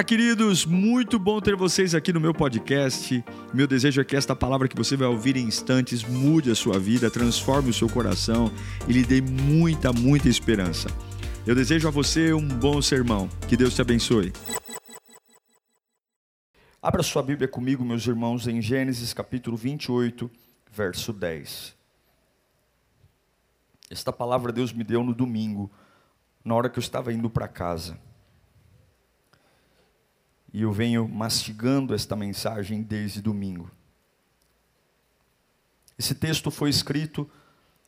Fala, queridos! Muito bom ter vocês aqui no meu podcast. Meu desejo é que esta palavra que você vai ouvir em instantes mude a sua vida, transforme o seu coração e lhe dê muita, muita esperança. Eu desejo a você um bom sermão. Que Deus te abençoe. Abra sua Bíblia comigo, meus irmãos, em Gênesis capítulo 28, verso 10. Esta palavra Deus me deu no domingo, na hora que eu estava indo para casa. E eu venho mastigando esta mensagem desde domingo. Esse texto foi escrito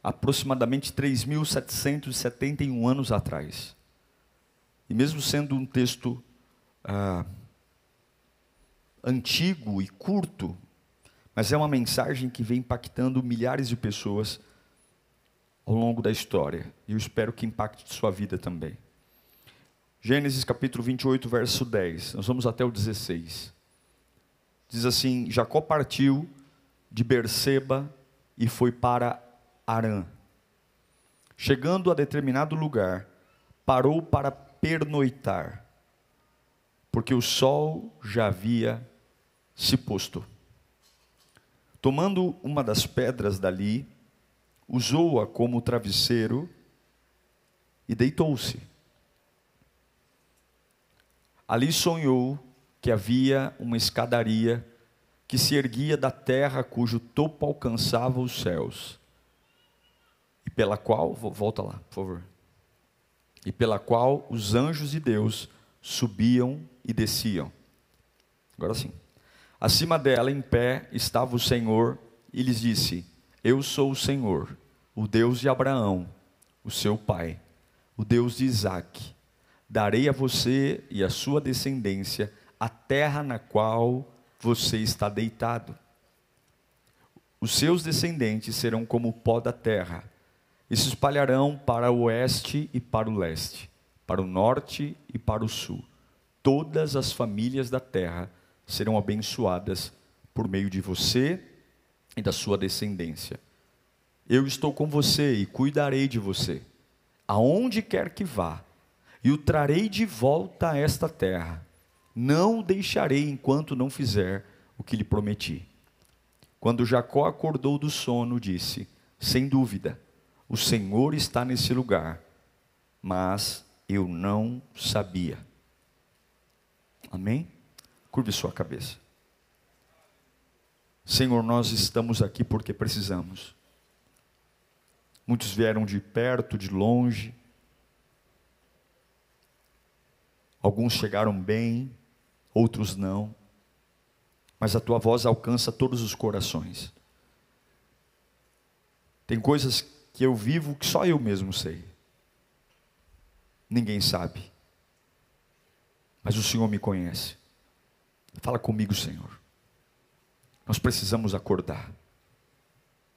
aproximadamente 3.771 anos atrás. E mesmo sendo um texto ah, antigo e curto, mas é uma mensagem que vem impactando milhares de pessoas ao longo da história. E eu espero que impacte sua vida também. Gênesis capítulo 28, verso 10. Nós vamos até o 16. Diz assim: Jacó partiu de Berseba e foi para Arã. Chegando a determinado lugar, parou para pernoitar, porque o sol já havia se posto. Tomando uma das pedras dali, usou-a como travesseiro e deitou-se. Ali sonhou que havia uma escadaria que se erguia da terra cujo topo alcançava os céus. E pela qual, volta lá, por favor. E pela qual os anjos de Deus subiam e desciam. Agora sim. Acima dela, em pé, estava o Senhor e lhes disse: Eu sou o Senhor, o Deus de Abraão, o seu pai, o Deus de Isaque darei a você e a sua descendência a terra na qual você está deitado. Os seus descendentes serão como o pó da terra, e se espalharão para o oeste e para o leste, para o norte e para o sul. Todas as famílias da terra serão abençoadas por meio de você e da sua descendência. Eu estou com você e cuidarei de você. Aonde quer que vá, e o trarei de volta a esta terra. Não o deixarei enquanto não fizer o que lhe prometi. Quando Jacó acordou do sono, disse: Sem dúvida, o Senhor está nesse lugar, mas eu não sabia. Amém? Curve sua cabeça. Senhor, nós estamos aqui porque precisamos. Muitos vieram de perto, de longe, Alguns chegaram bem, outros não. Mas a tua voz alcança todos os corações. Tem coisas que eu vivo que só eu mesmo sei. Ninguém sabe. Mas o Senhor me conhece. Fala comigo, Senhor. Nós precisamos acordar.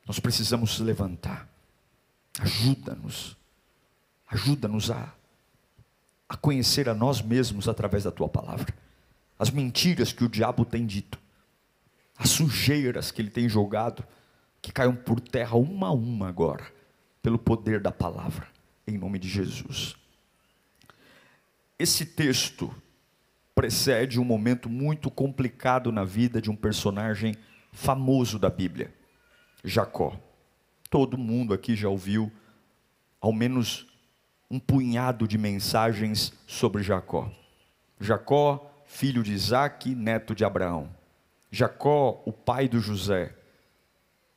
Nós precisamos levantar. Ajuda-nos. Ajuda-nos a a conhecer a nós mesmos através da tua palavra. As mentiras que o diabo tem dito, as sujeiras que ele tem jogado, que caiam por terra uma a uma agora, pelo poder da palavra, em nome de Jesus. Esse texto precede um momento muito complicado na vida de um personagem famoso da Bíblia, Jacó. Todo mundo aqui já ouviu ao menos um punhado de mensagens sobre Jacó. Jacó, filho de Isaac, neto de Abraão. Jacó, o pai do José.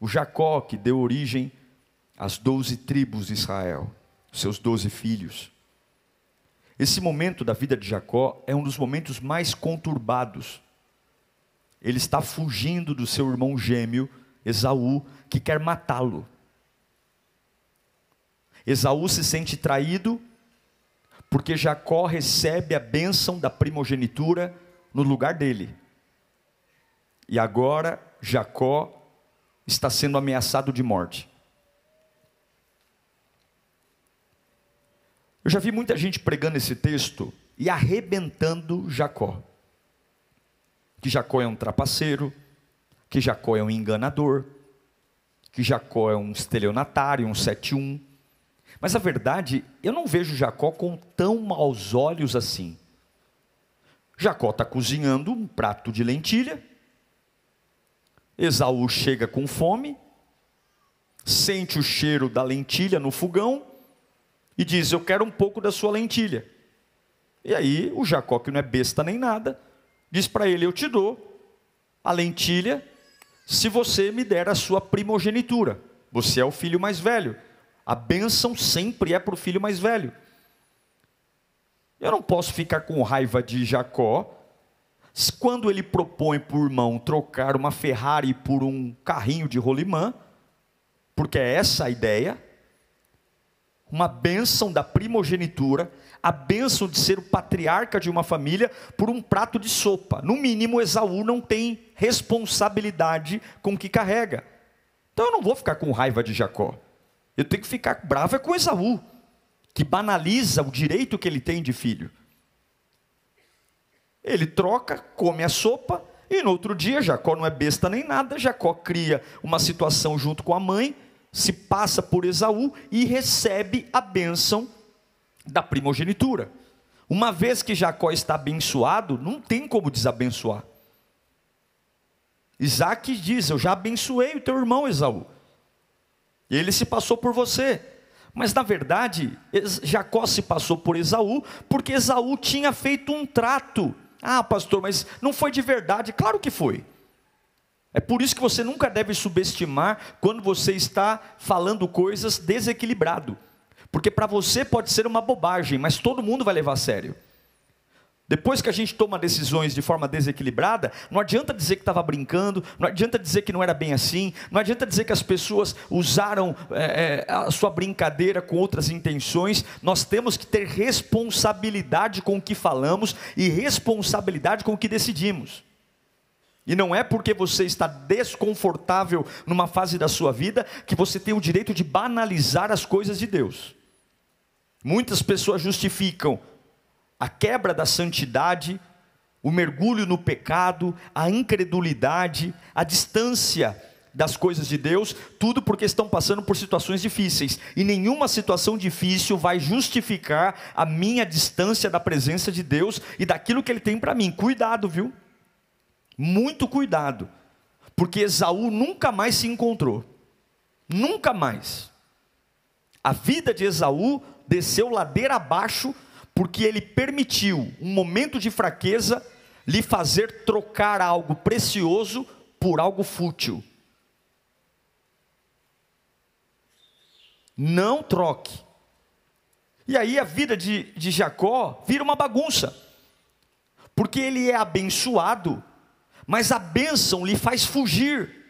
O Jacó que deu origem às doze tribos de Israel, seus doze filhos. Esse momento da vida de Jacó é um dos momentos mais conturbados. Ele está fugindo do seu irmão gêmeo, Esaú, que quer matá-lo. Esaú se sente traído, porque Jacó recebe a bênção da primogenitura no lugar dele. E agora Jacó está sendo ameaçado de morte. Eu já vi muita gente pregando esse texto e arrebentando Jacó. Que Jacó é um trapaceiro, que Jacó é um enganador, que Jacó é um estelionatário, um 71. Mas a verdade, eu não vejo Jacó com tão maus olhos assim. Jacó está cozinhando um prato de lentilha. Esaú chega com fome, sente o cheiro da lentilha no fogão e diz: Eu quero um pouco da sua lentilha. E aí o Jacó, que não é besta nem nada, diz para ele: Eu te dou a lentilha se você me der a sua primogenitura. Você é o filho mais velho. A bênção sempre é para o filho mais velho. Eu não posso ficar com raiva de Jacó quando ele propõe por irmão trocar uma Ferrari por um carrinho de rolimã, porque é essa a ideia, uma bênção da primogenitura, a bênção de ser o patriarca de uma família por um prato de sopa. No mínimo, Esaú não tem responsabilidade com o que carrega. Então eu não vou ficar com raiva de Jacó. Eu tenho que ficar bravo é com Esaú que banaliza o direito que ele tem de filho. Ele troca, come a sopa, e no outro dia, Jacó não é besta nem nada, Jacó cria uma situação junto com a mãe, se passa por Esaú e recebe a bênção da primogenitura. Uma vez que Jacó está abençoado, não tem como desabençoar. Isaac diz: Eu já abençoei o teu irmão Esaú, e ele se passou por você. Mas na verdade, Jacó se passou por Esaú, porque Esaú tinha feito um trato. Ah, pastor, mas não foi de verdade. Claro que foi. É por isso que você nunca deve subestimar quando você está falando coisas desequilibrado. Porque para você pode ser uma bobagem, mas todo mundo vai levar a sério. Depois que a gente toma decisões de forma desequilibrada, não adianta dizer que estava brincando, não adianta dizer que não era bem assim, não adianta dizer que as pessoas usaram é, é, a sua brincadeira com outras intenções. Nós temos que ter responsabilidade com o que falamos e responsabilidade com o que decidimos. E não é porque você está desconfortável numa fase da sua vida que você tem o direito de banalizar as coisas de Deus. Muitas pessoas justificam a quebra da santidade, o mergulho no pecado, a incredulidade, a distância das coisas de Deus, tudo porque estão passando por situações difíceis. E nenhuma situação difícil vai justificar a minha distância da presença de Deus e daquilo que Ele tem para mim. Cuidado, viu? Muito cuidado. Porque Esaú nunca mais se encontrou. Nunca mais. A vida de Esaú desceu ladeira abaixo porque ele permitiu um momento de fraqueza lhe fazer trocar algo precioso por algo fútil. Não troque. E aí a vida de, de Jacó vira uma bagunça, porque ele é abençoado, mas a bênção lhe faz fugir.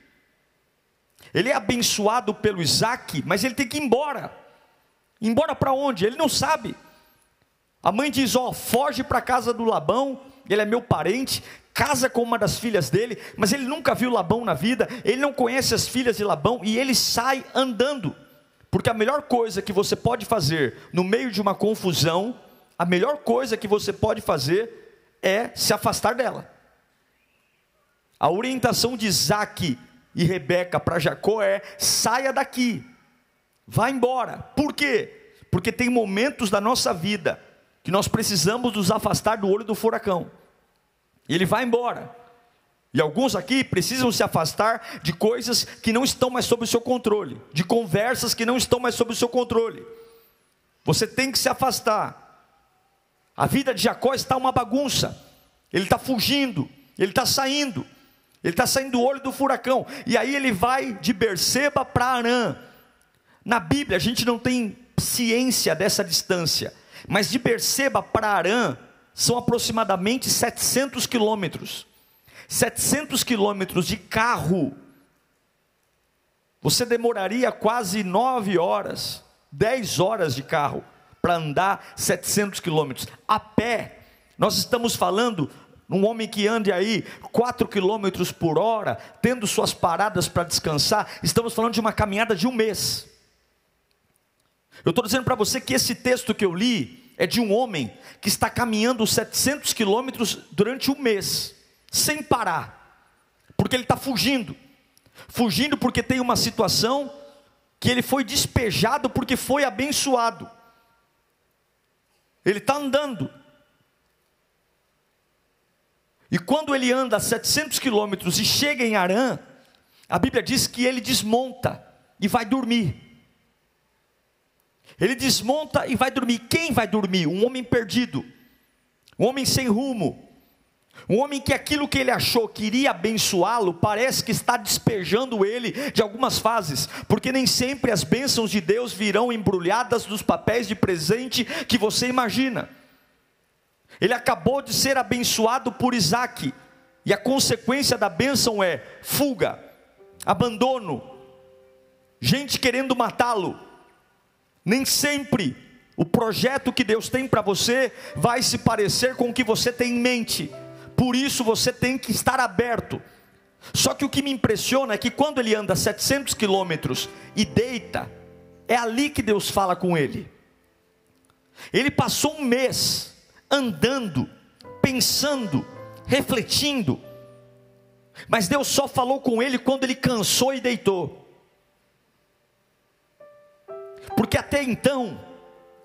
Ele é abençoado pelo Isaac, mas ele tem que ir embora. Embora para onde? Ele não sabe. A mãe diz: Ó, oh, foge para a casa do Labão, ele é meu parente, casa com uma das filhas dele, mas ele nunca viu Labão na vida, ele não conhece as filhas de Labão e ele sai andando, porque a melhor coisa que você pode fazer no meio de uma confusão, a melhor coisa que você pode fazer é se afastar dela. A orientação de Isaac e Rebeca para Jacó é: saia daqui, vá embora. Por quê? Porque tem momentos da nossa vida que nós precisamos nos afastar do olho do furacão. E ele vai embora. E alguns aqui precisam se afastar de coisas que não estão mais sob o seu controle, de conversas que não estão mais sob o seu controle. Você tem que se afastar. A vida de Jacó está uma bagunça. Ele está fugindo, ele está saindo, ele está saindo do olho do furacão. E aí ele vai de Berseba para Arã. Na Bíblia a gente não tem ciência dessa distância. Mas de Berseba para Arã são aproximadamente 700 quilômetros. 700 quilômetros de carro. Você demoraria quase 9 horas, 10 horas de carro para andar 700 quilômetros. A pé, nós estamos falando um homem que ande aí 4 quilômetros por hora, tendo suas paradas para descansar, estamos falando de uma caminhada de um mês. Eu estou dizendo para você que esse texto que eu li é de um homem que está caminhando 700 quilômetros durante um mês, sem parar, porque ele está fugindo. Fugindo porque tem uma situação que ele foi despejado porque foi abençoado. Ele está andando. E quando ele anda 700 quilômetros e chega em Arã, a Bíblia diz que ele desmonta e vai dormir. Ele desmonta e vai dormir. Quem vai dormir? Um homem perdido, um homem sem rumo, um homem que aquilo que ele achou que iria abençoá-lo, parece que está despejando ele de algumas fases, porque nem sempre as bênçãos de Deus virão embrulhadas nos papéis de presente que você imagina. Ele acabou de ser abençoado por Isaac, e a consequência da bênção é fuga, abandono, gente querendo matá-lo. Nem sempre o projeto que Deus tem para você vai se parecer com o que você tem em mente. Por isso você tem que estar aberto. Só que o que me impressiona é que quando ele anda 700 quilômetros e deita, é ali que Deus fala com ele. Ele passou um mês andando, pensando, refletindo, mas Deus só falou com ele quando ele cansou e deitou. Porque até então,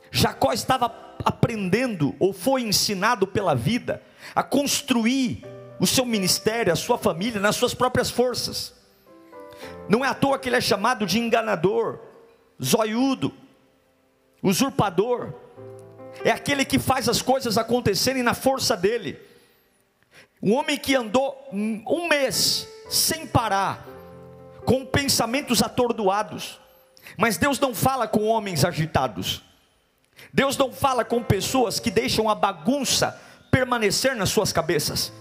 Jacó estava aprendendo, ou foi ensinado pela vida, a construir o seu ministério, a sua família, nas suas próprias forças. Não é à toa que ele é chamado de enganador, zoiudo, usurpador. É aquele que faz as coisas acontecerem na força dele. Um homem que andou um mês sem parar, com pensamentos atordoados. Mas Deus não fala com homens agitados. Deus não fala com pessoas que deixam a bagunça permanecer nas suas cabeças.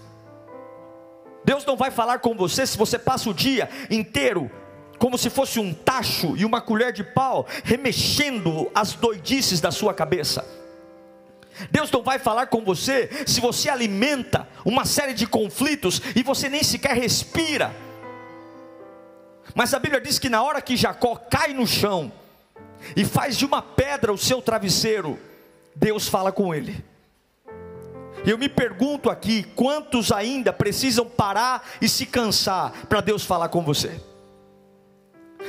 Deus não vai falar com você se você passa o dia inteiro como se fosse um tacho e uma colher de pau remexendo as doidices da sua cabeça. Deus não vai falar com você se você alimenta uma série de conflitos e você nem sequer respira. Mas a Bíblia diz que na hora que Jacó cai no chão e faz de uma pedra o seu travesseiro, Deus fala com ele. Eu me pergunto aqui: quantos ainda precisam parar e se cansar para Deus falar com você?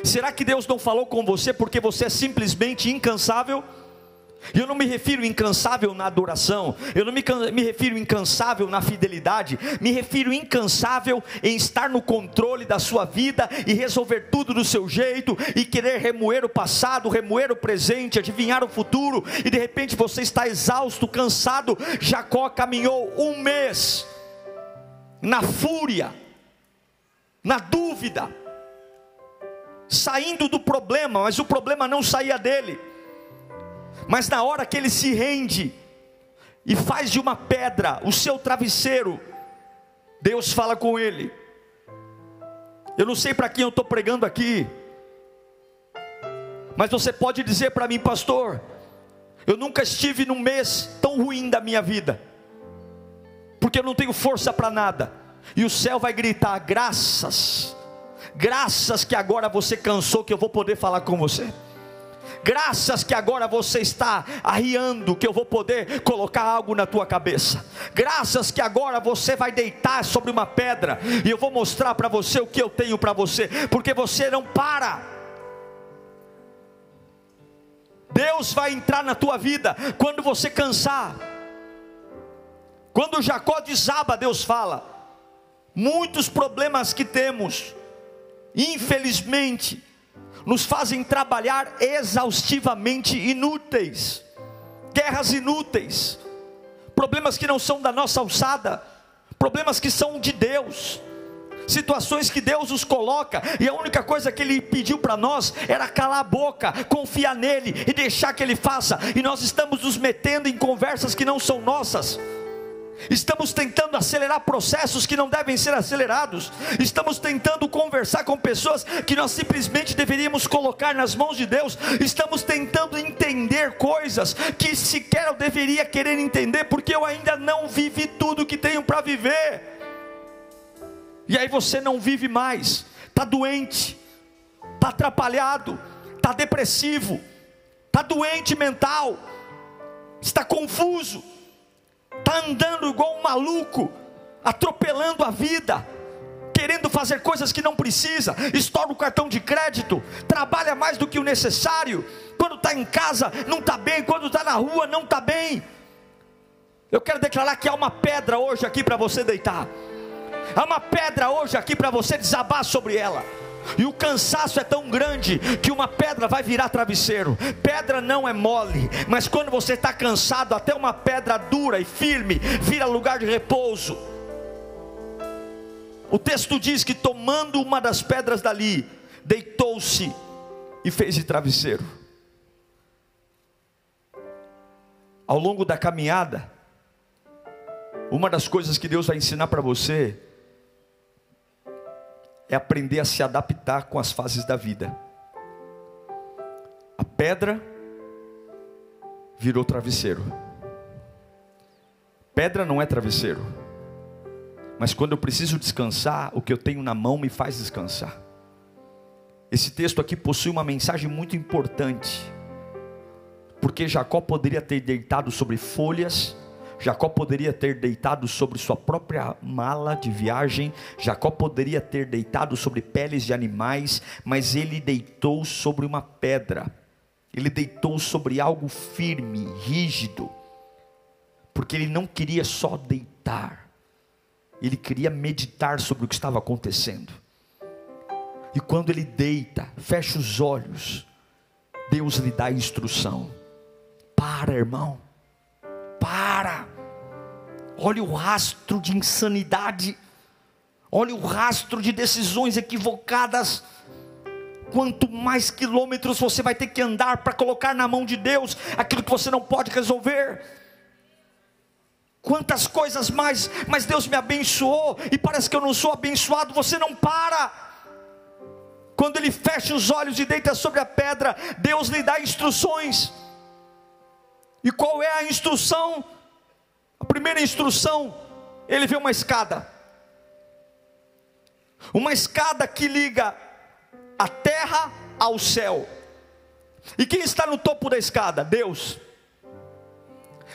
Será que Deus não falou com você porque você é simplesmente incansável? Eu não me refiro incansável na adoração, eu não me, me refiro incansável na fidelidade, me refiro incansável em estar no controle da sua vida e resolver tudo do seu jeito e querer remoer o passado, remoer o presente, adivinhar o futuro e de repente você está exausto, cansado. Jacó caminhou um mês na fúria, na dúvida, saindo do problema, mas o problema não saía dele. Mas na hora que ele se rende e faz de uma pedra o seu travesseiro, Deus fala com ele. Eu não sei para quem eu estou pregando aqui, mas você pode dizer para mim, pastor, eu nunca estive num mês tão ruim da minha vida, porque eu não tenho força para nada, e o céu vai gritar: graças, graças que agora você cansou, que eu vou poder falar com você. Graças que agora você está arriando, que eu vou poder colocar algo na tua cabeça. Graças que agora você vai deitar sobre uma pedra e eu vou mostrar para você o que eu tenho para você, porque você não para. Deus vai entrar na tua vida quando você cansar. Quando Jacó desaba, Deus fala. Muitos problemas que temos, infelizmente, nos fazem trabalhar exaustivamente inúteis, guerras inúteis, problemas que não são da nossa alçada, problemas que são de Deus, situações que Deus nos coloca, e a única coisa que Ele pediu para nós era calar a boca, confiar nele e deixar que Ele faça, e nós estamos nos metendo em conversas que não são nossas. Estamos tentando acelerar processos que não devem ser acelerados. Estamos tentando conversar com pessoas que nós simplesmente deveríamos colocar nas mãos de Deus. Estamos tentando entender coisas que sequer eu deveria querer entender, porque eu ainda não vivi tudo que tenho para viver. E aí você não vive mais, está doente, está atrapalhado, está depressivo, está doente mental, está confuso está andando igual um maluco, atropelando a vida, querendo fazer coisas que não precisa, estoura o cartão de crédito, trabalha mais do que o necessário, quando está em casa não está bem, quando está na rua não está bem. Eu quero declarar que há uma pedra hoje aqui para você deitar. Há uma pedra hoje aqui para você desabar sobre ela. E o cansaço é tão grande que uma pedra vai virar travesseiro. Pedra não é mole, mas quando você está cansado, até uma pedra dura e firme vira lugar de repouso. O texto diz que tomando uma das pedras dali, deitou-se e fez de travesseiro. Ao longo da caminhada, uma das coisas que Deus vai ensinar para você é aprender a se adaptar com as fases da vida. A pedra virou travesseiro. Pedra não é travesseiro. Mas quando eu preciso descansar, o que eu tenho na mão me faz descansar. Esse texto aqui possui uma mensagem muito importante. Porque Jacó poderia ter deitado sobre folhas, Jacó poderia ter deitado sobre sua própria mala de viagem, Jacó poderia ter deitado sobre peles de animais, mas ele deitou sobre uma pedra, ele deitou sobre algo firme, rígido, porque ele não queria só deitar, ele queria meditar sobre o que estava acontecendo. E quando ele deita, fecha os olhos, Deus lhe dá instrução. Para, irmão para. Olha o rastro de insanidade. Olha o rastro de decisões equivocadas. Quanto mais quilômetros você vai ter que andar para colocar na mão de Deus aquilo que você não pode resolver. Quantas coisas mais, mas Deus me abençoou e parece que eu não sou abençoado. Você não para. Quando ele fecha os olhos e deita sobre a pedra, Deus lhe dá instruções. E qual é a instrução? A primeira instrução, ele vê uma escada. Uma escada que liga a terra ao céu. E quem está no topo da escada? Deus.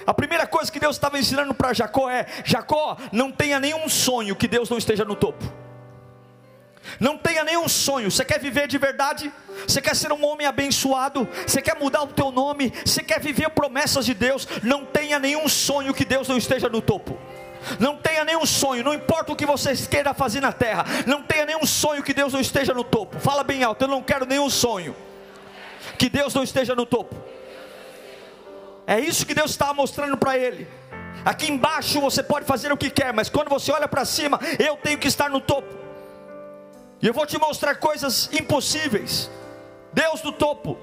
A primeira coisa que Deus estava ensinando para Jacó é: Jacó, não tenha nenhum sonho que Deus não esteja no topo. Não tenha nenhum sonho. Você quer viver de verdade? Você quer ser um homem abençoado? Você quer mudar o teu nome? Você quer viver promessas de Deus? Não tenha nenhum sonho que Deus não esteja no topo. Não tenha nenhum sonho, não importa o que você queira fazer na terra. Não tenha nenhum sonho que Deus não esteja no topo. Fala bem alto, eu não quero nenhum sonho que Deus não esteja no topo. É isso que Deus estava mostrando para ele. Aqui embaixo você pode fazer o que quer, mas quando você olha para cima, eu tenho que estar no topo. E eu vou te mostrar coisas impossíveis. Deus do topo.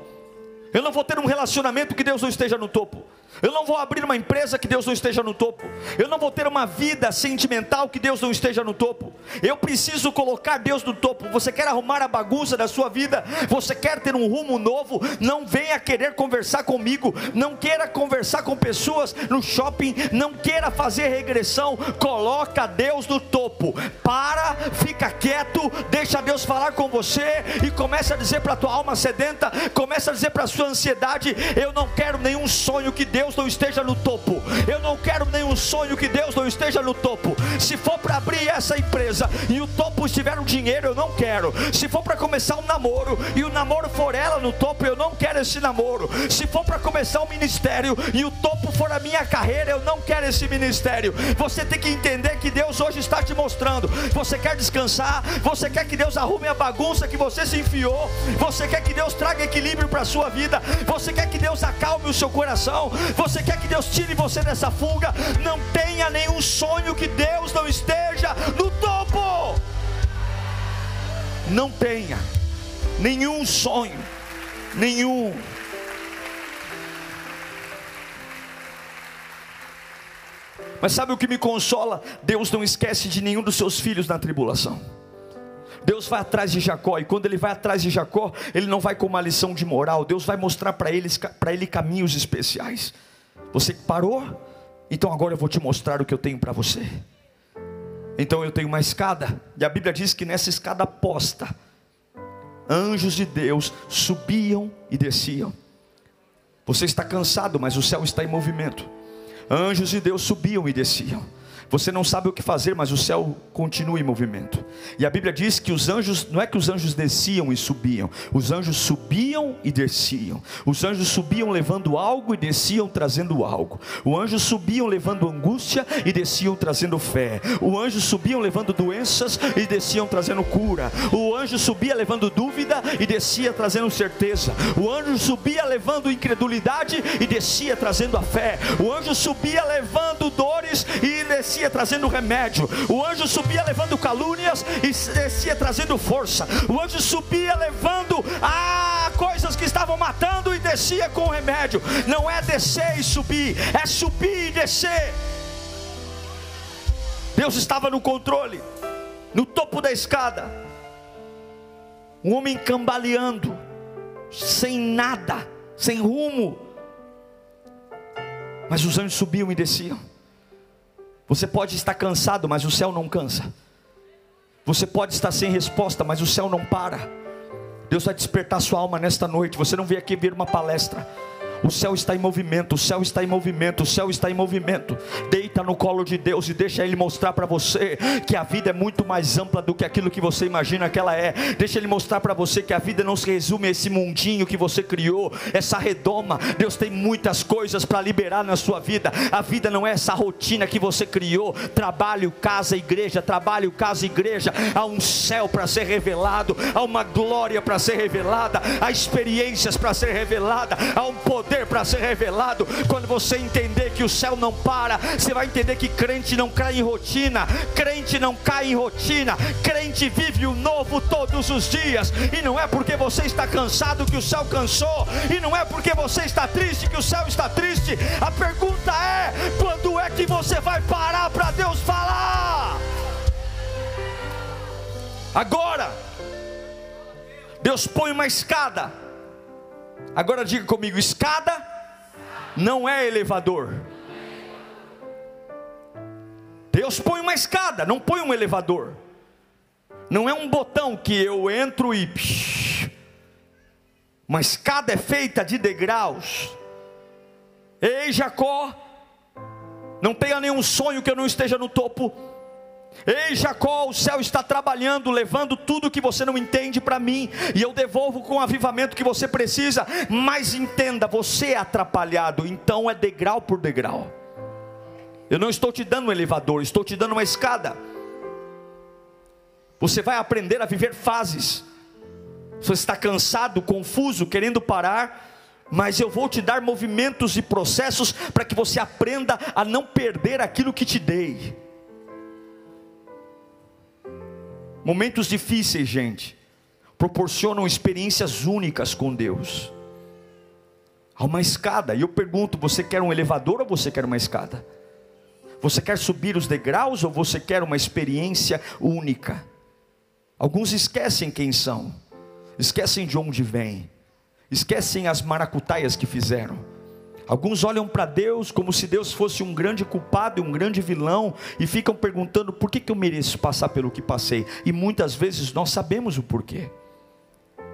Eu não vou ter um relacionamento que Deus não esteja no topo. Eu não vou abrir uma empresa que Deus não esteja no topo. Eu não vou ter uma vida sentimental que Deus não esteja no topo. Eu preciso colocar Deus no topo. Você quer arrumar a bagunça da sua vida? Você quer ter um rumo novo? Não venha querer conversar comigo. Não queira conversar com pessoas no shopping. Não queira fazer regressão. Coloca Deus no topo. Para, fica quieto, deixa Deus falar com você e começa a dizer para a tua alma sedenta, começa a dizer para a sua ansiedade: eu não quero nenhum sonho que Deus Deus não esteja no topo. Eu não quero nenhum sonho que Deus não esteja no topo. Se for para abrir essa empresa e o topo estiver no dinheiro, eu não quero. Se for para começar um namoro e o namoro for ela no topo, eu não quero esse namoro. Se for para começar um ministério e o topo for a minha carreira, eu não quero esse ministério. Você tem que entender que Deus hoje está te mostrando. Você quer descansar? Você quer que Deus arrume a bagunça que você se enfiou? Você quer que Deus traga equilíbrio para a sua vida? Você quer que Deus acalme o seu coração? Você quer que Deus tire você dessa fuga? Não tenha nenhum sonho que Deus não esteja no topo. Não tenha nenhum sonho, nenhum. Mas sabe o que me consola? Deus não esquece de nenhum dos seus filhos na tribulação. Deus vai atrás de Jacó, e quando ele vai atrás de Jacó, ele não vai com uma lição de moral, Deus vai mostrar para ele, ele caminhos especiais. Você parou? Então agora eu vou te mostrar o que eu tenho para você. Então eu tenho uma escada, e a Bíblia diz que nessa escada posta, anjos de Deus subiam e desciam. Você está cansado, mas o céu está em movimento. Anjos de Deus subiam e desciam. Você não sabe o que fazer, mas o céu continua em movimento. E a Bíblia diz que os anjos, não é que os anjos desciam e subiam, os anjos subiam e desciam. Os anjos subiam levando algo e desciam trazendo algo. O anjo subiam levando angústia e desciam trazendo fé. O anjo subiam levando doenças e desciam trazendo cura. O anjo subia levando dúvida e descia trazendo certeza. O anjo subia levando incredulidade e descia trazendo a fé. O anjo subia levando dores e descia descia trazendo remédio, o anjo subia levando calúnias e descia trazendo força, o anjo subia levando ah, coisas que estavam matando e descia com remédio. Não é descer e subir, é subir e descer. Deus estava no controle, no topo da escada, um homem cambaleando, sem nada, sem rumo. Mas os anjos subiam e desciam. Você pode estar cansado, mas o céu não cansa. Você pode estar sem resposta, mas o céu não para. Deus vai despertar sua alma nesta noite. Você não veio aqui ver uma palestra. O céu está em movimento, o céu está em movimento, o céu está em movimento. Deita no colo de Deus e deixa Ele mostrar para você que a vida é muito mais ampla do que aquilo que você imagina que ela é. Deixa Ele mostrar para você que a vida não se resume a esse mundinho que você criou, essa redoma. Deus tem muitas coisas para liberar na sua vida. A vida não é essa rotina que você criou. Trabalho, casa, igreja, trabalho, casa, igreja. Há um céu para ser revelado, há uma glória para ser revelada, há experiências para ser revelada, há um poder poder para ser revelado. Quando você entender que o céu não para, você vai entender que crente não cai em rotina, crente não cai em rotina, crente vive o novo todos os dias. E não é porque você está cansado que o céu cansou, e não é porque você está triste que o céu está triste. A pergunta é: quando é que você vai parar para Deus falar? Agora, Deus põe uma escada Agora diga comigo: escada não é elevador. Deus põe uma escada, não põe um elevador. Não é um botão que eu entro e. Uma escada é feita de degraus. Ei, Jacó, não tenha nenhum sonho que eu não esteja no topo Ei Jacó, o céu está trabalhando, levando tudo que você não entende para mim, e eu devolvo com o avivamento que você precisa. Mas entenda, você é atrapalhado, então é degrau por degrau. Eu não estou te dando um elevador, estou te dando uma escada. Você vai aprender a viver fases. Você está cansado, confuso, querendo parar, mas eu vou te dar movimentos e processos para que você aprenda a não perder aquilo que te dei. Momentos difíceis, gente, proporcionam experiências únicas com Deus. Há uma escada, e eu pergunto: você quer um elevador ou você quer uma escada? Você quer subir os degraus ou você quer uma experiência única? Alguns esquecem quem são, esquecem de onde vêm, esquecem as maracutaias que fizeram Alguns olham para Deus como se Deus fosse um grande culpado e um grande vilão e ficam perguntando por que, que eu mereço passar pelo que passei. E muitas vezes nós sabemos o porquê.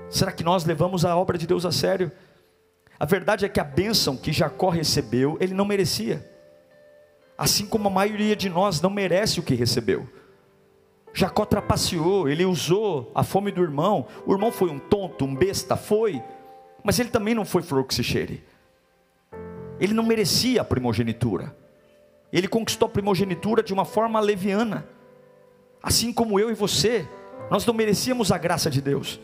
Será que nós levamos a obra de Deus a sério? A verdade é que a bênção que Jacó recebeu, ele não merecia. Assim como a maioria de nós não merece o que recebeu. Jacó trapaceou, ele usou a fome do irmão. O irmão foi um tonto, um besta, foi. Mas ele também não foi flor que se cheire. Ele não merecia a primogenitura. Ele conquistou a primogenitura de uma forma leviana. Assim como eu e você, nós não merecíamos a graça de Deus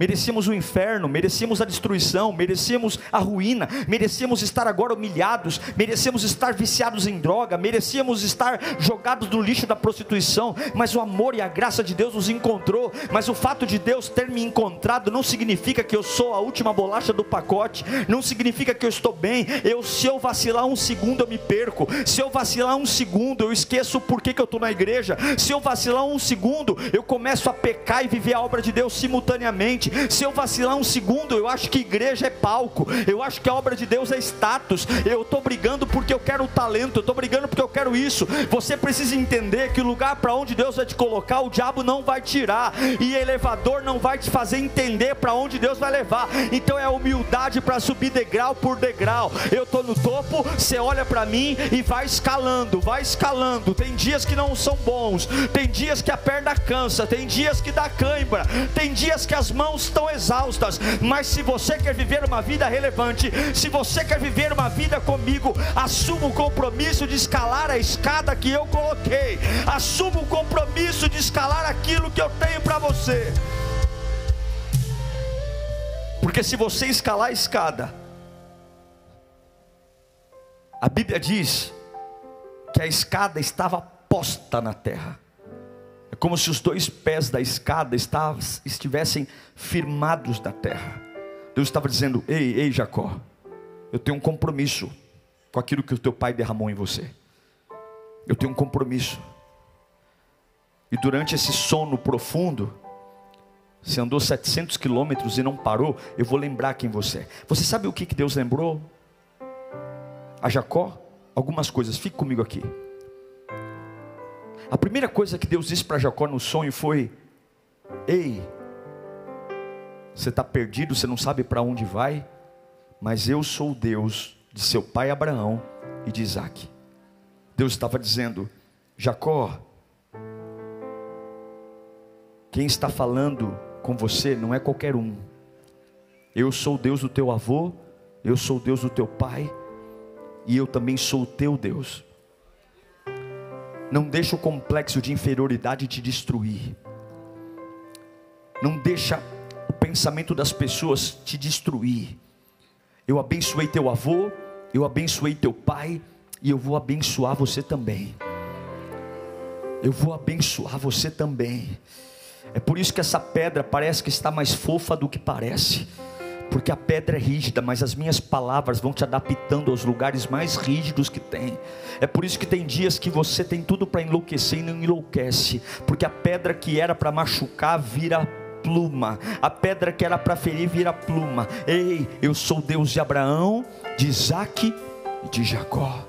merecíamos o inferno, merecíamos a destruição, merecíamos a ruína, merecíamos estar agora humilhados, merecíamos estar viciados em droga, merecíamos estar jogados no lixo da prostituição, mas o amor e a graça de Deus nos encontrou. Mas o fato de Deus ter me encontrado não significa que eu sou a última bolacha do pacote, não significa que eu estou bem. Eu, se eu vacilar um segundo, eu me perco. Se eu vacilar um segundo, eu esqueço por que, que eu estou na igreja. Se eu vacilar um segundo, eu começo a pecar e viver a obra de Deus simultaneamente. Se eu vacilar um segundo, eu acho que igreja é palco, eu acho que a obra de Deus é status. Eu estou brigando porque eu quero o talento, eu estou brigando porque eu quero isso. Você precisa entender que o lugar para onde Deus vai te colocar, o diabo não vai tirar, e elevador não vai te fazer entender para onde Deus vai levar. Então é humildade para subir degrau por degrau. Eu estou no topo, você olha para mim e vai escalando, vai escalando. Tem dias que não são bons, tem dias que a perna cansa, tem dias que dá cãibra, tem dias que as mãos estão exaustas. Mas se você quer viver uma vida relevante, se você quer viver uma vida comigo, assuma o compromisso de escalar a escada que eu coloquei, assuma o compromisso de escalar aquilo que eu tenho para você. Porque se você escalar a escada, a Bíblia diz que a escada estava posta na terra. É como se os dois pés da escada estivessem firmados na terra. Deus estava dizendo: Ei, ei, Jacó, eu tenho um compromisso com aquilo que o teu pai derramou em você. Eu tenho um compromisso. E durante esse sono profundo, você andou 700 quilômetros e não parou, eu vou lembrar quem você é. Você sabe o que Deus lembrou? A Jacó? Algumas coisas, fique comigo aqui. A primeira coisa que Deus disse para Jacó no sonho foi: Ei, você está perdido, você não sabe para onde vai, mas eu sou o Deus de seu pai Abraão e de Isaac. Deus estava dizendo: Jacó, quem está falando com você não é qualquer um. Eu sou o Deus do teu avô, eu sou o Deus do teu pai, e eu também sou o teu Deus. Não deixa o complexo de inferioridade te destruir. Não deixa o pensamento das pessoas te destruir. Eu abençoei teu avô, eu abençoei teu pai, e eu vou abençoar você também. Eu vou abençoar você também. É por isso que essa pedra parece que está mais fofa do que parece. Porque a pedra é rígida, mas as minhas palavras vão te adaptando aos lugares mais rígidos que tem. É por isso que tem dias que você tem tudo para enlouquecer e não enlouquece, porque a pedra que era para machucar vira pluma, a pedra que era para ferir vira pluma. Ei, eu sou Deus de Abraão, de Isaac e de Jacó.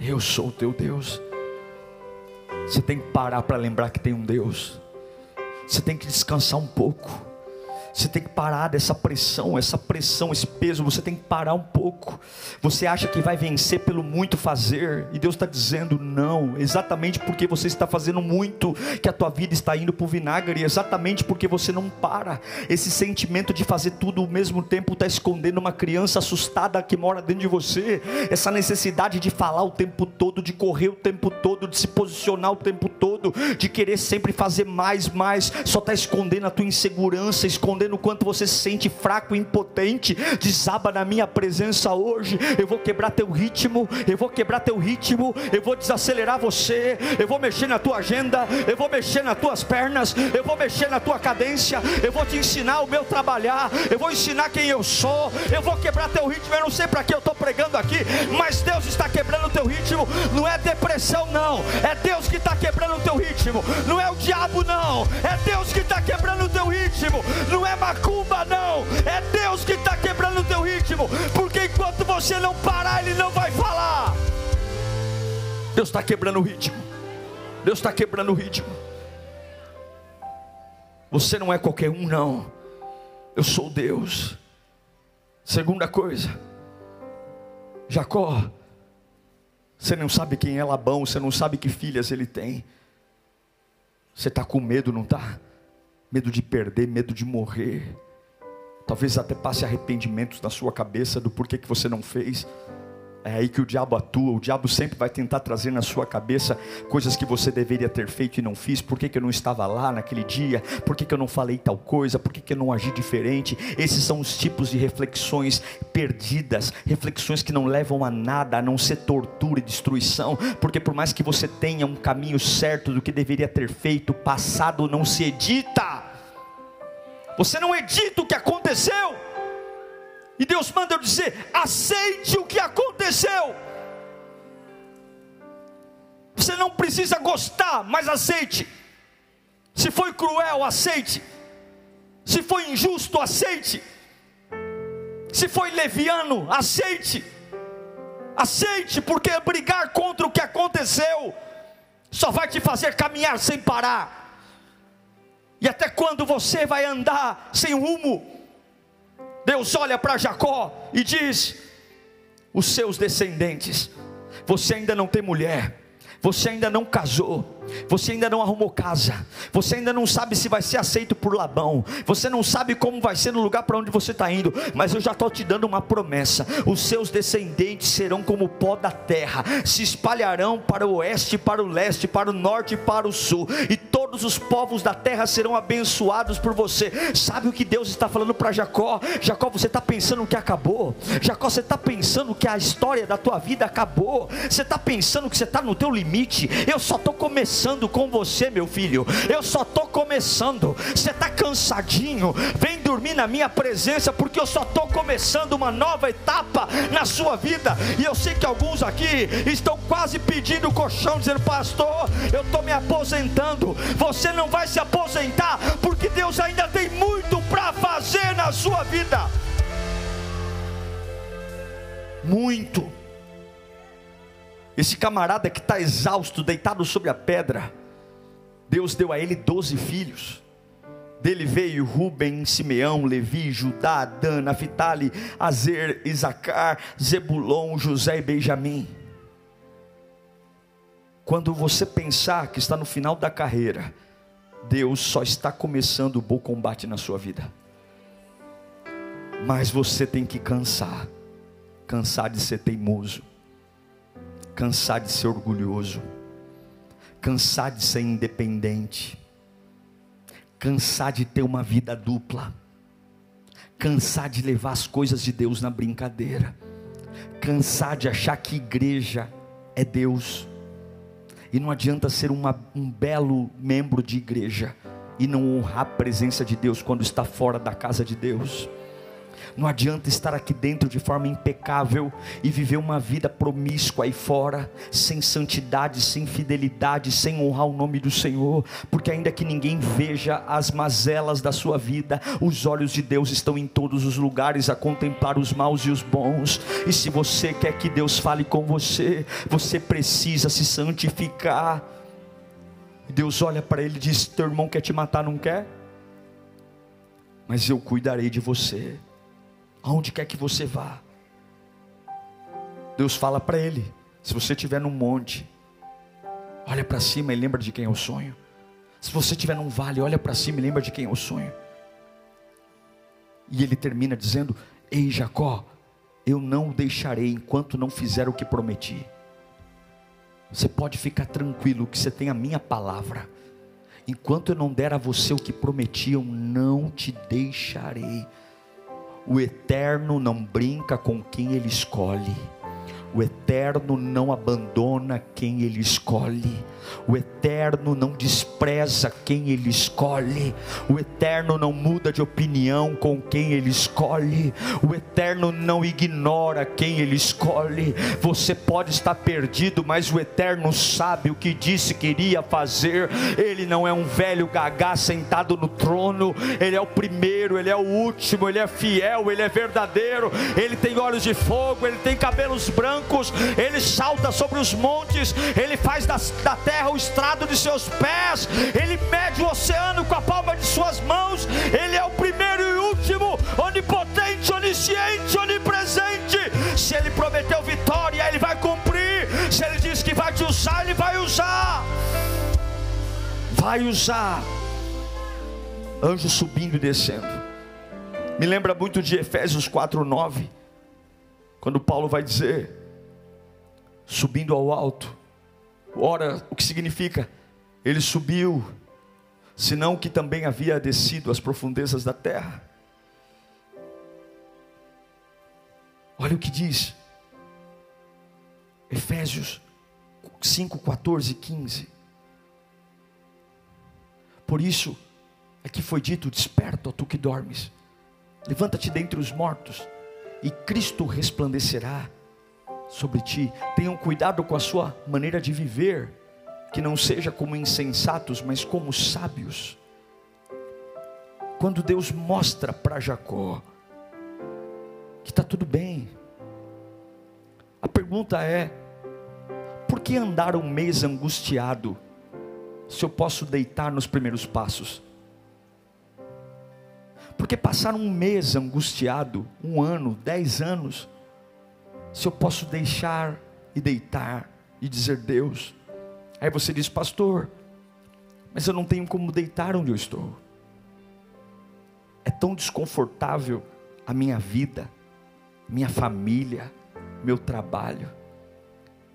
Eu sou o teu Deus. Você tem que parar para lembrar que tem um Deus. Você tem que descansar um pouco. Você tem que parar dessa pressão, essa pressão, esse peso. Você tem que parar um pouco. Você acha que vai vencer pelo muito fazer, e Deus está dizendo não, exatamente porque você está fazendo muito, que a tua vida está indo para o vinagre, exatamente porque você não para. Esse sentimento de fazer tudo ao mesmo tempo está escondendo uma criança assustada que mora dentro de você. Essa necessidade de falar o tempo todo, de correr o tempo todo, de se posicionar o tempo todo, de querer sempre fazer mais, mais, só está escondendo a tua insegurança, escondendo escondendo o quanto você se sente fraco e impotente, desaba na minha presença hoje. Eu vou quebrar teu ritmo, eu vou quebrar teu ritmo, eu vou desacelerar você, eu vou mexer na tua agenda, eu vou mexer nas tuas pernas, eu vou mexer na tua cadência, eu vou te ensinar o meu trabalhar, eu vou ensinar quem eu sou, eu vou quebrar teu ritmo. Eu não sei para que eu estou pregando aqui, mas Deus está quebrando teu ritmo. Não é depressão, não, é Deus que está quebrando teu ritmo, não é o diabo, não, é Deus que está quebrando teu ritmo, não é é macumba, não. É Deus que está quebrando o teu ritmo. Porque enquanto você não parar, Ele não vai falar. Deus está quebrando o ritmo. Deus está quebrando o ritmo. Você não é qualquer um, não. Eu sou Deus. Segunda coisa, Jacó, você não sabe quem é Labão, você não sabe que filhas ele tem. Você está com medo, não está? Medo de perder, medo de morrer. Talvez até passe arrependimentos na sua cabeça do porquê que você não fez. É aí que o diabo atua. O diabo sempre vai tentar trazer na sua cabeça coisas que você deveria ter feito e não fiz. Por que, que eu não estava lá naquele dia? Por que, que eu não falei tal coisa? Por que, que eu não agi diferente? Esses são os tipos de reflexões perdidas, reflexões que não levam a nada, a não ser tortura e destruição. Porque por mais que você tenha um caminho certo do que deveria ter feito, passado não se edita. Você não edita o que aconteceu. E Deus manda eu dizer: aceite o que aconteceu. Você não precisa gostar, mas aceite. Se foi cruel, aceite. Se foi injusto, aceite. Se foi leviano, aceite. Aceite, porque brigar contra o que aconteceu só vai te fazer caminhar sem parar. E até quando você vai andar sem rumo? Deus olha para Jacó e diz: Os seus descendentes, você ainda não tem mulher, você ainda não casou, você ainda não arrumou casa, você ainda não sabe se vai ser aceito por Labão, você não sabe como vai ser no lugar para onde você está indo, mas eu já estou te dando uma promessa: os seus descendentes serão como o pó da terra, se espalharão para o oeste, para o leste, para o norte e para o sul, e todos os povos da terra serão abençoados por você. Sabe o que Deus está falando para Jacó? Jacó, você está pensando que acabou? Jacó, você está pensando que a história da tua vida acabou? Você está pensando que você está no teu limite? Eu só estou começando começando com você, meu filho. Eu só estou começando. Você está cansadinho? Vem dormir na minha presença, porque eu só estou começando uma nova etapa na sua vida. E eu sei que alguns aqui estão quase pedindo colchão, dizendo: Pastor, eu estou me aposentando. Você não vai se aposentar, porque Deus ainda tem muito para fazer na sua vida. Muito. Esse camarada que está exausto, deitado sobre a pedra, Deus deu a ele doze filhos. Dele veio Ruben, Simeão, Levi, Judá, Dan, Naphtali, Azer, Isacar, Zebulon, José e Benjamim. Quando você pensar que está no final da carreira, Deus só está começando o bom combate na sua vida. Mas você tem que cansar, cansar de ser teimoso, cansar de ser orgulhoso, cansar de ser independente, cansar de ter uma vida dupla, cansar de levar as coisas de Deus na brincadeira, cansar de achar que igreja é Deus, e não adianta ser uma, um belo membro de igreja e não honrar a presença de Deus quando está fora da casa de Deus. Não adianta estar aqui dentro de forma impecável e viver uma vida promíscua aí fora, sem santidade, sem fidelidade, sem honrar o nome do Senhor, porque ainda que ninguém veja as mazelas da sua vida, os olhos de Deus estão em todos os lugares a contemplar os maus e os bons. E se você quer que Deus fale com você, você precisa se santificar. Deus olha para ele e diz: Teu irmão quer te matar, não quer? Mas eu cuidarei de você aonde quer que você vá. Deus fala para ele: se você estiver num monte, olha para cima e lembra de quem é o sonho. Se você estiver num vale, olha para cima e lembra de quem é o sonho. E ele termina dizendo: Ei Jacó, eu não o deixarei enquanto não fizer o que prometi. Você pode ficar tranquilo que você tem a minha palavra. Enquanto eu não der a você o que prometi, eu não te deixarei. O eterno não brinca com quem ele escolhe. O eterno não abandona quem ele escolhe. O eterno não despreza quem ele escolhe. O eterno não muda de opinião com quem ele escolhe. O eterno não ignora quem ele escolhe. Você pode estar perdido, mas o eterno sabe o que disse que iria fazer. Ele não é um velho gagá sentado no trono. Ele é o primeiro, ele é o último, ele é fiel, ele é verdadeiro. Ele tem olhos de fogo, ele tem cabelos brancos ele salta sobre os montes, ele faz da terra o estrado de seus pés, ele mede o oceano com a palma de suas mãos, ele é o primeiro e último, onipotente, onisciente, onipresente. Se ele prometeu vitória, ele vai cumprir. Se ele diz que vai te usar, ele vai usar. Vai usar. Anjo subindo e descendo. Me lembra muito de Efésios 4:9, quando Paulo vai dizer: subindo ao alto. Ora, o que significa? Ele subiu, senão que também havia descido às profundezas da terra. Olha o que diz. Efésios 5, 14 e 15. Por isso é que foi dito: Desperta, tu que dormes, levanta-te dentre os mortos, e Cristo resplandecerá sobre ti. Tenham cuidado com a sua maneira de viver, que não seja como insensatos, mas como sábios. quando Deus mostra para Jacó que está tudo bem. A pergunta é: por que andar um mês angustiado se eu posso deitar nos primeiros passos? Porque passar um mês angustiado, um ano, dez anos, se eu posso deixar e deitar e dizer Deus, aí você diz, pastor, mas eu não tenho como deitar onde eu estou. É tão desconfortável a minha vida, minha família, meu trabalho.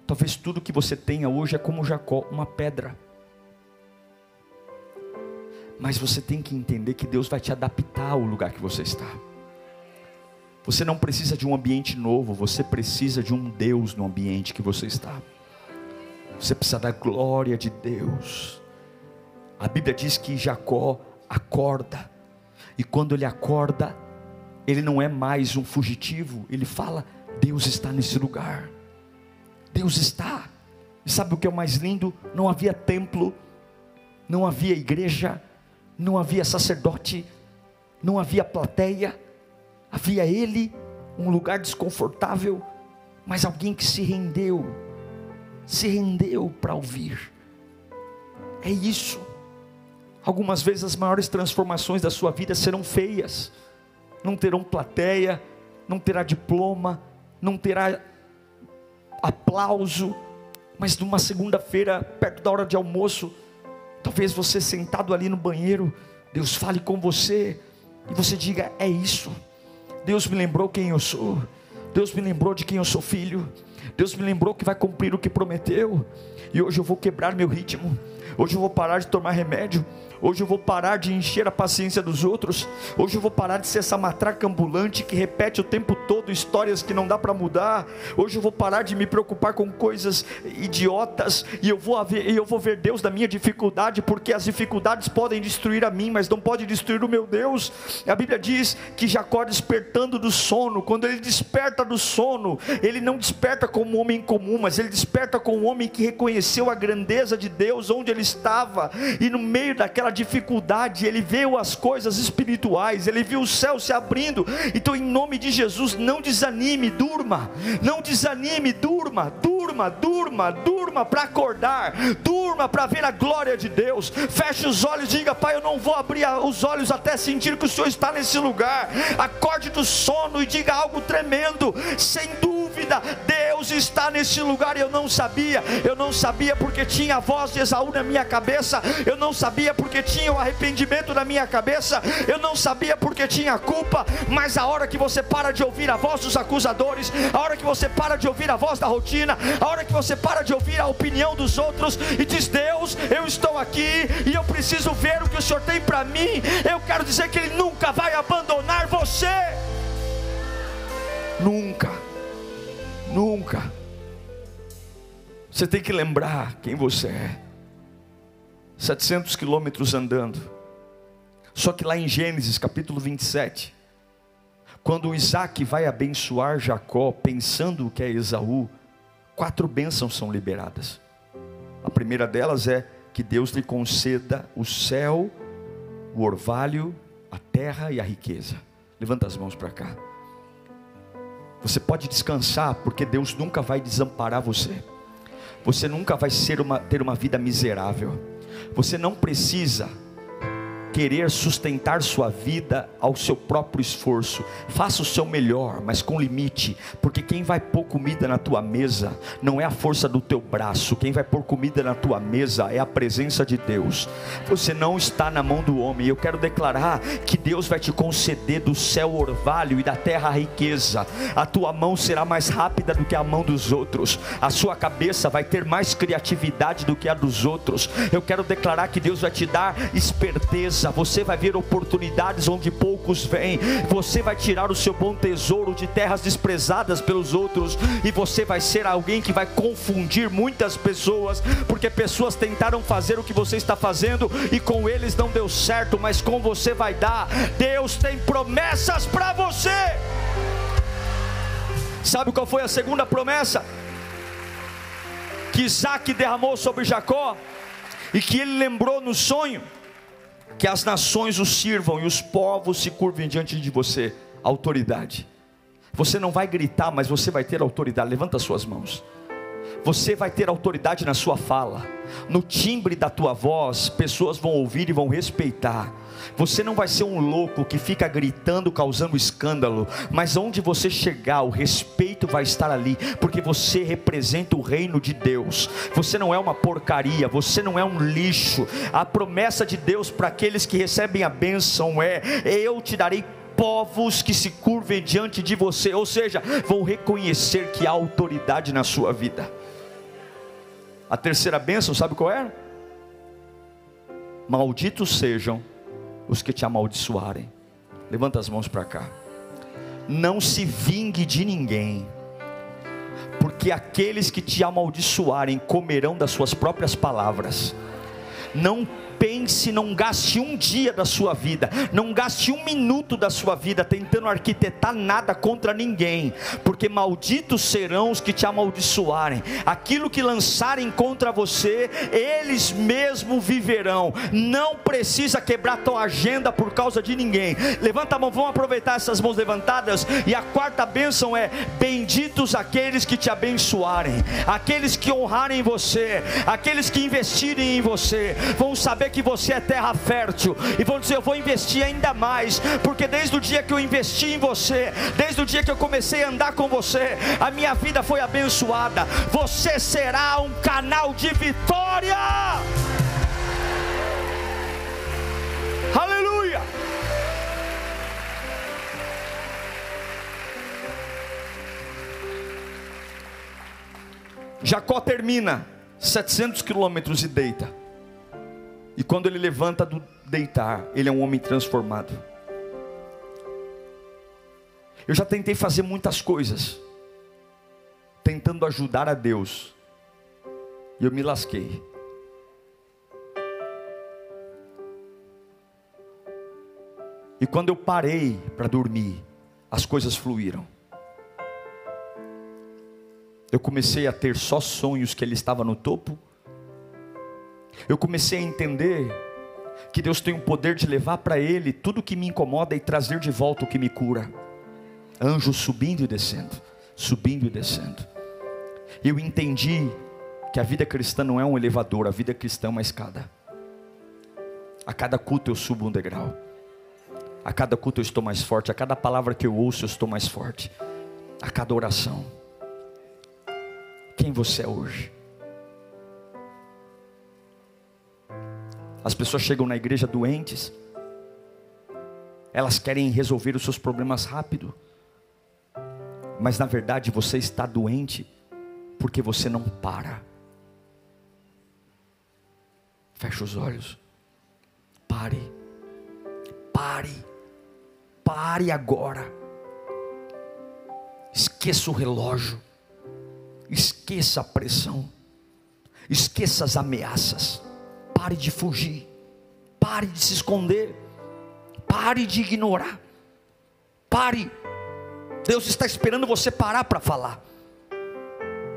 Talvez tudo que você tenha hoje é como Jacó, uma pedra. Mas você tem que entender que Deus vai te adaptar ao lugar que você está. Você não precisa de um ambiente novo, você precisa de um Deus no ambiente que você está. Você precisa da glória de Deus. A Bíblia diz que Jacó acorda, e quando ele acorda, ele não é mais um fugitivo, ele fala: Deus está nesse lugar, Deus está. E sabe o que é o mais lindo? Não havia templo, não havia igreja, não havia sacerdote, não havia plateia, havia ele, um lugar desconfortável, mas alguém que se rendeu, se rendeu para ouvir. É isso. Algumas vezes as maiores transformações da sua vida serão feias, não terão plateia, não terá diploma, não terá aplauso, mas numa segunda-feira, perto da hora de almoço, talvez você sentado ali no banheiro, Deus fale com você e você diga: É isso. Deus me lembrou quem eu sou. Deus me lembrou de quem eu sou filho. Deus me lembrou que vai cumprir o que prometeu. E hoje eu vou quebrar meu ritmo. Hoje eu vou parar de tomar remédio. Hoje eu vou parar de encher a paciência dos outros. Hoje eu vou parar de ser essa matraca ambulante que repete o tempo todo histórias que não dá para mudar. Hoje eu vou parar de me preocupar com coisas idiotas e eu vou ver, eu vou ver Deus da minha dificuldade, porque as dificuldades podem destruir a mim, mas não pode destruir o meu Deus. A Bíblia diz que Jacó despertando do sono, quando ele desperta do sono, ele não desperta como um homem comum, mas ele desperta como um homem que reconheceu a grandeza de Deus onde ele estava e no meio daquela aquela dificuldade, ele viu as coisas espirituais, ele viu o céu se abrindo. Então, em nome de Jesus, não desanime, durma, não desanime, durma, durma, durma, durma para acordar, durma para ver a glória de Deus. Feche os olhos e diga: Pai, eu não vou abrir os olhos até sentir que o Senhor está nesse lugar. Acorde do sono e diga algo tremendo, sem dúvida, Deus está nesse lugar. Eu não sabia, eu não sabia porque tinha a voz de Esaú na minha cabeça, eu não sabia porque porque tinha o arrependimento na minha cabeça, eu não sabia porque tinha culpa, mas a hora que você para de ouvir a voz dos acusadores, a hora que você para de ouvir a voz da rotina, a hora que você para de ouvir a opinião dos outros e diz: Deus, eu estou aqui e eu preciso ver o que o Senhor tem para mim, eu quero dizer que Ele nunca vai abandonar você. Nunca, nunca. Você tem que lembrar quem você é. 700 quilômetros andando. Só que lá em Gênesis capítulo 27, quando Isaac vai abençoar Jacó, pensando que é Esaú, quatro bênçãos são liberadas. A primeira delas é que Deus lhe conceda o céu, o orvalho, a terra e a riqueza. Levanta as mãos para cá. Você pode descansar, porque Deus nunca vai desamparar você. Você nunca vai uma, ter uma vida miserável. Você não precisa querer sustentar sua vida ao seu próprio esforço. Faça o seu melhor, mas com limite, porque quem vai pôr comida na tua mesa não é a força do teu braço, quem vai pôr comida na tua mesa é a presença de Deus. Você não está na mão do homem. Eu quero declarar que Deus vai te conceder do céu orvalho e da terra riqueza. A tua mão será mais rápida do que a mão dos outros. A sua cabeça vai ter mais criatividade do que a dos outros. Eu quero declarar que Deus vai te dar esperteza você vai ver oportunidades onde poucos vêm, você vai tirar o seu bom tesouro de terras desprezadas pelos outros, e você vai ser alguém que vai confundir muitas pessoas, porque pessoas tentaram fazer o que você está fazendo e com eles não deu certo, mas com você vai dar. Deus tem promessas para você. Sabe qual foi a segunda promessa? Que Isaac derramou sobre Jacó e que ele lembrou no sonho que as nações o sirvam e os povos se curvem diante de você. Autoridade. Você não vai gritar, mas você vai ter autoridade. Levanta suas mãos. Você vai ter autoridade na sua fala, no timbre da tua voz, pessoas vão ouvir e vão respeitar. Você não vai ser um louco que fica gritando, causando escândalo, mas onde você chegar, o respeito vai estar ali, porque você representa o reino de Deus. Você não é uma porcaria, você não é um lixo. A promessa de Deus para aqueles que recebem a bênção é: eu te darei povos que se curvem diante de você, ou seja, vão reconhecer que há autoridade na sua vida. A terceira bênção, sabe qual é? Malditos sejam os que te amaldiçoarem. Levanta as mãos para cá. Não se vingue de ninguém, porque aqueles que te amaldiçoarem comerão das suas próprias palavras. Não pense, não gaste um dia da sua vida, não gaste um minuto da sua vida tentando arquitetar nada contra ninguém, porque malditos serão os que te amaldiçoarem, aquilo que lançarem contra você, eles mesmos viverão. Não precisa quebrar tua agenda por causa de ninguém. Levanta a mão, vamos aproveitar essas mãos levantadas. E a quarta bênção é: benditos aqueles que te abençoarem, aqueles que honrarem você, aqueles que investirem em você, vão saber que você é terra fértil e vão dizer: Eu vou investir ainda mais, porque desde o dia que eu investi em você, desde o dia que eu comecei a andar com você, a minha vida foi abençoada. Você será um canal de vitória. Aleluia! Jacó termina 700 quilômetros e deita. E quando ele levanta do deitar, ele é um homem transformado. Eu já tentei fazer muitas coisas, tentando ajudar a Deus, e eu me lasquei. E quando eu parei para dormir, as coisas fluíram. Eu comecei a ter só sonhos que ele estava no topo eu comecei a entender que Deus tem o poder de levar para Ele tudo que me incomoda e trazer de volta o que me cura. Anjos subindo e descendo, subindo e descendo. Eu entendi que a vida cristã não é um elevador, a vida cristã é uma escada. A cada culto eu subo um degrau. A cada culto eu estou mais forte. A cada palavra que eu ouço eu estou mais forte. A cada oração. Quem você é hoje? As pessoas chegam na igreja doentes, elas querem resolver os seus problemas rápido, mas na verdade você está doente porque você não para. Feche os olhos, pare, pare, pare agora. Esqueça o relógio, esqueça a pressão, esqueça as ameaças. Pare de fugir. Pare de se esconder. Pare de ignorar. Pare. Deus está esperando você parar para falar.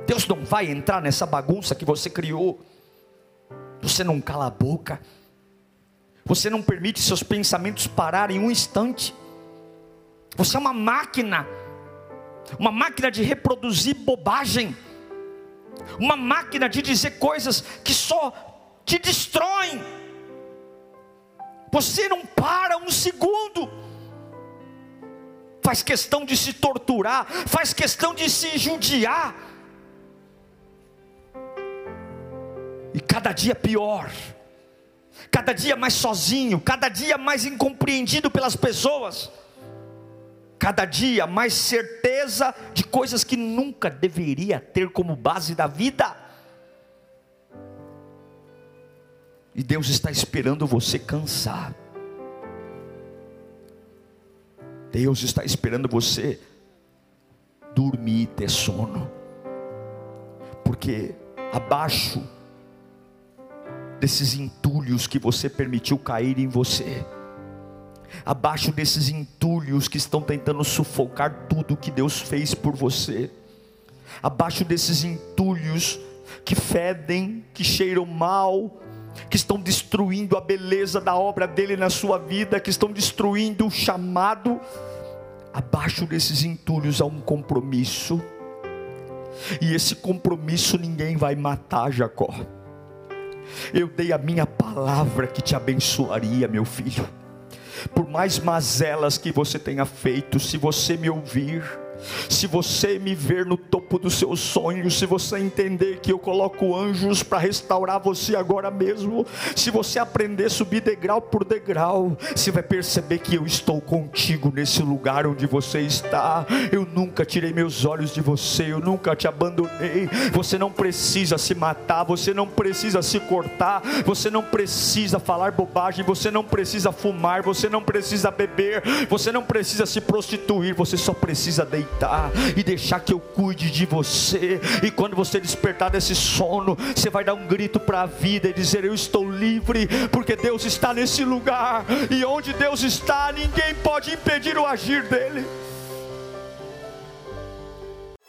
Deus não vai entrar nessa bagunça que você criou. Você não cala a boca. Você não permite seus pensamentos pararem um instante. Você é uma máquina. Uma máquina de reproduzir bobagem. Uma máquina de dizer coisas que só te destroem. Você não para um segundo. Faz questão de se torturar, faz questão de se judiar. E cada dia pior, cada dia mais sozinho, cada dia mais incompreendido pelas pessoas, cada dia mais certeza de coisas que nunca deveria ter como base da vida. E Deus está esperando você cansar. Deus está esperando você dormir, ter sono. Porque abaixo desses entulhos que você permitiu cair em você, abaixo desses entulhos que estão tentando sufocar tudo que Deus fez por você, abaixo desses entulhos que fedem, que cheiram mal, que estão destruindo a beleza da obra dele na sua vida, que estão destruindo o chamado. Abaixo desses entulhos há um compromisso, e esse compromisso ninguém vai matar, Jacó. Eu dei a minha palavra que te abençoaria, meu filho. Por mais mazelas que você tenha feito, se você me ouvir, se você me ver no topo dos seus sonhos, se você entender que eu coloco anjos para restaurar você agora mesmo, se você aprender a subir degrau por degrau, você vai perceber que eu estou contigo nesse lugar onde você está. Eu nunca tirei meus olhos de você, eu nunca te abandonei. Você não precisa se matar, você não precisa se cortar, você não precisa falar bobagem, você não precisa fumar, você não precisa beber, você não precisa se prostituir, você só precisa deitar deitar e deixar que eu cuide de você. E quando você despertar desse sono, você vai dar um grito para a vida e dizer: Eu estou livre, porque Deus está nesse lugar. E onde Deus está, ninguém pode impedir o agir dele.